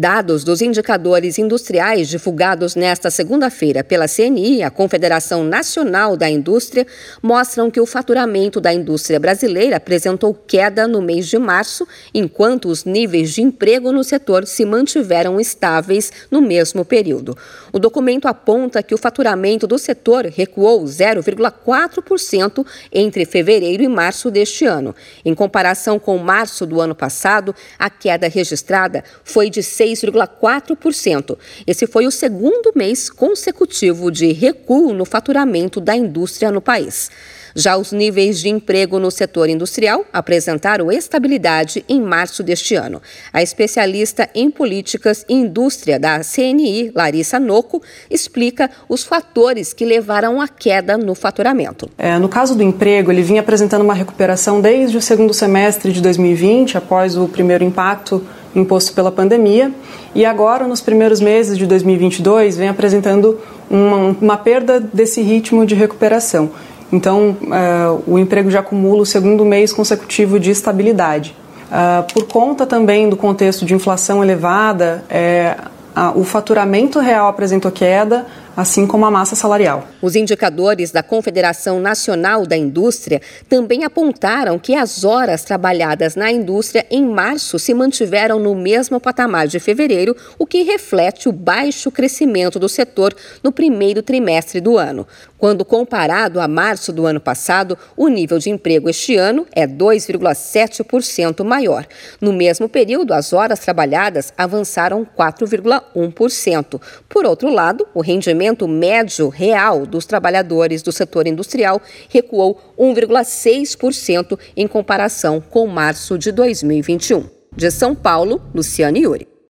Dados dos indicadores industriais divulgados nesta segunda-feira pela CNI, a Confederação Nacional da Indústria, mostram que o faturamento da indústria brasileira apresentou queda no mês de março, enquanto os níveis de emprego no setor se mantiveram estáveis no mesmo período. O documento aponta que o faturamento do setor recuou 0,4% entre fevereiro e março deste ano. Em comparação com março do ano passado, a queda registrada foi de 6 6,4%. Esse foi o segundo mês consecutivo de recuo no faturamento da indústria no país. Já os níveis de emprego no setor industrial apresentaram estabilidade em março deste ano. A especialista em políticas e indústria da CNI, Larissa Noco, explica os fatores que levaram à queda no faturamento. É, no caso do emprego, ele vinha apresentando uma recuperação desde o segundo semestre de 2020, após o primeiro impacto imposto pela pandemia, e agora, nos primeiros meses de 2022, vem apresentando uma, uma perda desse ritmo de recuperação. Então, uh, o emprego já acumula o segundo mês consecutivo de estabilidade. Uh, por conta também do contexto de inflação elevada, é, o faturamento real apresentou queda, assim como a massa salarial. Os indicadores da Confederação Nacional da Indústria também apontaram que as horas trabalhadas na indústria em março se mantiveram no mesmo patamar de fevereiro, o que reflete o baixo crescimento do setor no primeiro trimestre do ano. Quando comparado a março do ano passado, o nível de emprego este ano é 2,7% maior. No mesmo período, as horas trabalhadas avançaram 4,1%. Por outro lado, o rendimento rendimento médio real dos trabalhadores do setor industrial recuou 1,6% em comparação com março de 2021. De São Paulo, Luciane Yuri.